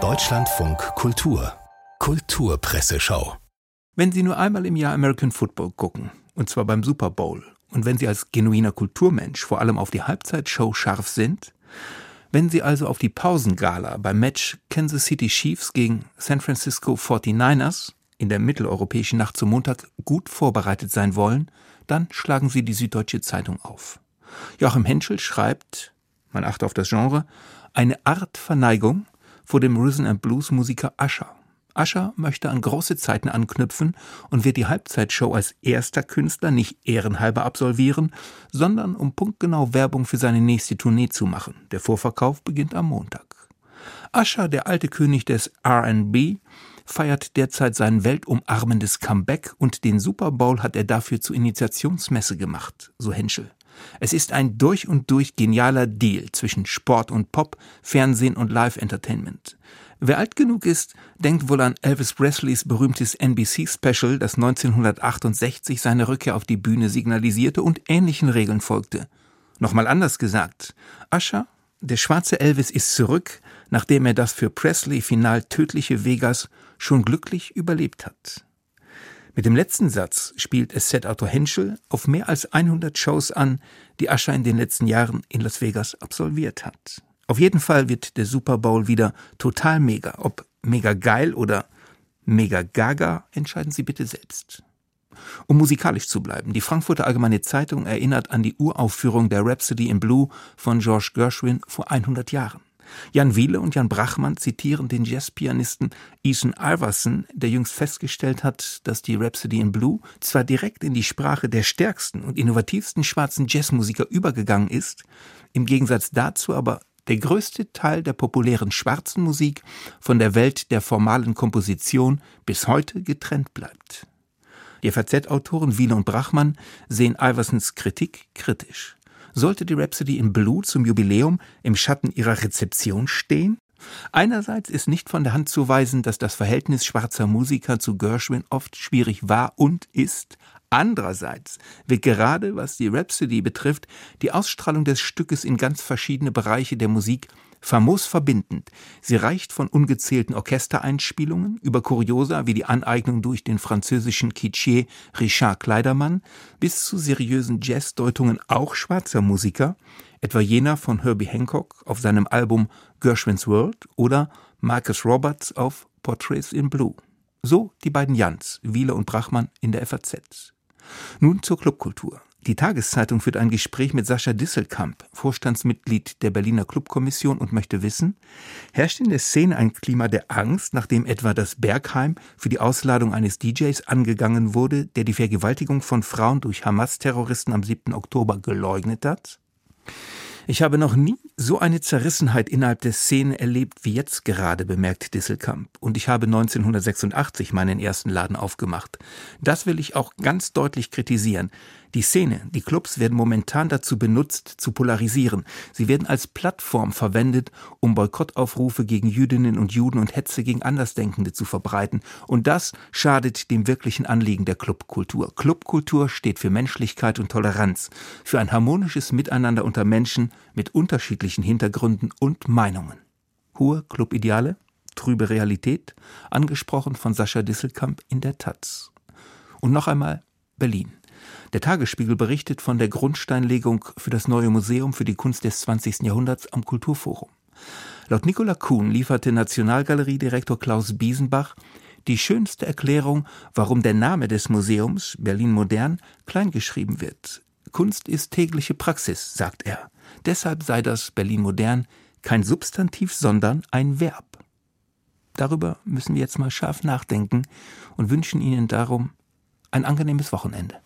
Deutschlandfunk Kultur Kulturpresseschau Wenn Sie nur einmal im Jahr American Football gucken, und zwar beim Super Bowl, und wenn Sie als genuiner Kulturmensch vor allem auf die Halbzeitshow scharf sind, wenn Sie also auf die Pausengala beim Match Kansas City Chiefs gegen San Francisco 49ers in der mitteleuropäischen Nacht zum Montag gut vorbereitet sein wollen, dann schlagen Sie die Süddeutsche Zeitung auf. Joachim Henschel schreibt, man achte auf das Genre, eine Art Verneigung vor dem Rhythm and Blues Musiker Ascher. Ascher möchte an große Zeiten anknüpfen und wird die Halbzeitshow als erster Künstler nicht ehrenhalber absolvieren, sondern um punktgenau Werbung für seine nächste Tournee zu machen. Der Vorverkauf beginnt am Montag. Ascher, der alte König des R&B, feiert derzeit sein weltumarmendes Comeback und den Super Bowl hat er dafür zur Initiationsmesse gemacht, so Henschel. Es ist ein durch und durch genialer Deal zwischen Sport und Pop, Fernsehen und Live-Entertainment. Wer alt genug ist, denkt wohl an Elvis Presleys berühmtes NBC-Special, das 1968 seine Rückkehr auf die Bühne signalisierte und ähnlichen Regeln folgte. Nochmal anders gesagt, Usher, der schwarze Elvis ist zurück, nachdem er das für Presley final tödliche Vegas schon glücklich überlebt hat. Mit dem letzten Satz spielt es Set-Autor Henschel auf mehr als 100 Shows an, die Usher in den letzten Jahren in Las Vegas absolviert hat. Auf jeden Fall wird der Super Bowl wieder total mega. Ob mega geil oder mega gaga, entscheiden Sie bitte selbst. Um musikalisch zu bleiben, die Frankfurter Allgemeine Zeitung erinnert an die Uraufführung der Rhapsody in Blue von George Gershwin vor 100 Jahren. Jan Wiele und Jan Brachmann zitieren den Jazzpianisten Ethan Iverson, der jüngst festgestellt hat, dass die Rhapsody in Blue zwar direkt in die Sprache der stärksten und innovativsten schwarzen Jazzmusiker übergegangen ist, im Gegensatz dazu aber der größte Teil der populären schwarzen Musik von der Welt der formalen Komposition bis heute getrennt bleibt. Die FAZ-Autoren Wiele und Brachmann sehen Iversons Kritik kritisch. Sollte die Rhapsody in Blue zum Jubiläum im Schatten ihrer Rezeption stehen? Einerseits ist nicht von der Hand zu weisen, dass das Verhältnis schwarzer Musiker zu Gershwin oft schwierig war und ist, Andererseits wird gerade, was die Rhapsody betrifft, die Ausstrahlung des Stückes in ganz verschiedene Bereiche der Musik famos verbindend. Sie reicht von ungezählten Orchestereinspielungen über Kuriosa wie die Aneignung durch den französischen Kitschier Richard Kleidermann bis zu seriösen Jazzdeutungen auch schwarzer Musiker, etwa jener von Herbie Hancock auf seinem Album Gershwin's World oder Marcus Roberts auf Portraits in Blue. So die beiden Jans, Wiele und Brachmann in der FAZ. Nun zur Clubkultur. Die Tageszeitung führt ein Gespräch mit Sascha Disselkamp, Vorstandsmitglied der Berliner Clubkommission und möchte wissen, herrscht in der Szene ein Klima der Angst, nachdem etwa das Bergheim für die Ausladung eines DJs angegangen wurde, der die Vergewaltigung von Frauen durch Hamas-Terroristen am 7. Oktober geleugnet hat? Ich habe noch nie so eine Zerrissenheit innerhalb der Szene erlebt wie jetzt gerade, bemerkt Disselkamp. Und ich habe 1986 meinen ersten Laden aufgemacht. Das will ich auch ganz deutlich kritisieren. Die Szene, die Clubs werden momentan dazu benutzt, zu polarisieren. Sie werden als Plattform verwendet, um Boykottaufrufe gegen Jüdinnen und Juden und Hetze gegen Andersdenkende zu verbreiten. Und das schadet dem wirklichen Anliegen der Clubkultur. Clubkultur steht für Menschlichkeit und Toleranz, für ein harmonisches Miteinander unter Menschen mit unterschiedlichen Hintergründen und Meinungen. Hohe Clubideale, trübe Realität, angesprochen von Sascha Disselkamp in der Taz. Und noch einmal Berlin. Der Tagesspiegel berichtet von der Grundsteinlegung für das neue Museum für die Kunst des 20. Jahrhunderts am Kulturforum. Laut Nicola Kuhn lieferte Nationalgaleriedirektor Klaus Biesenbach die schönste Erklärung, warum der Name des Museums Berlin Modern kleingeschrieben wird. Kunst ist tägliche Praxis, sagt er. Deshalb sei das Berlin Modern kein Substantiv, sondern ein Verb. Darüber müssen wir jetzt mal scharf nachdenken und wünschen Ihnen darum ein angenehmes Wochenende.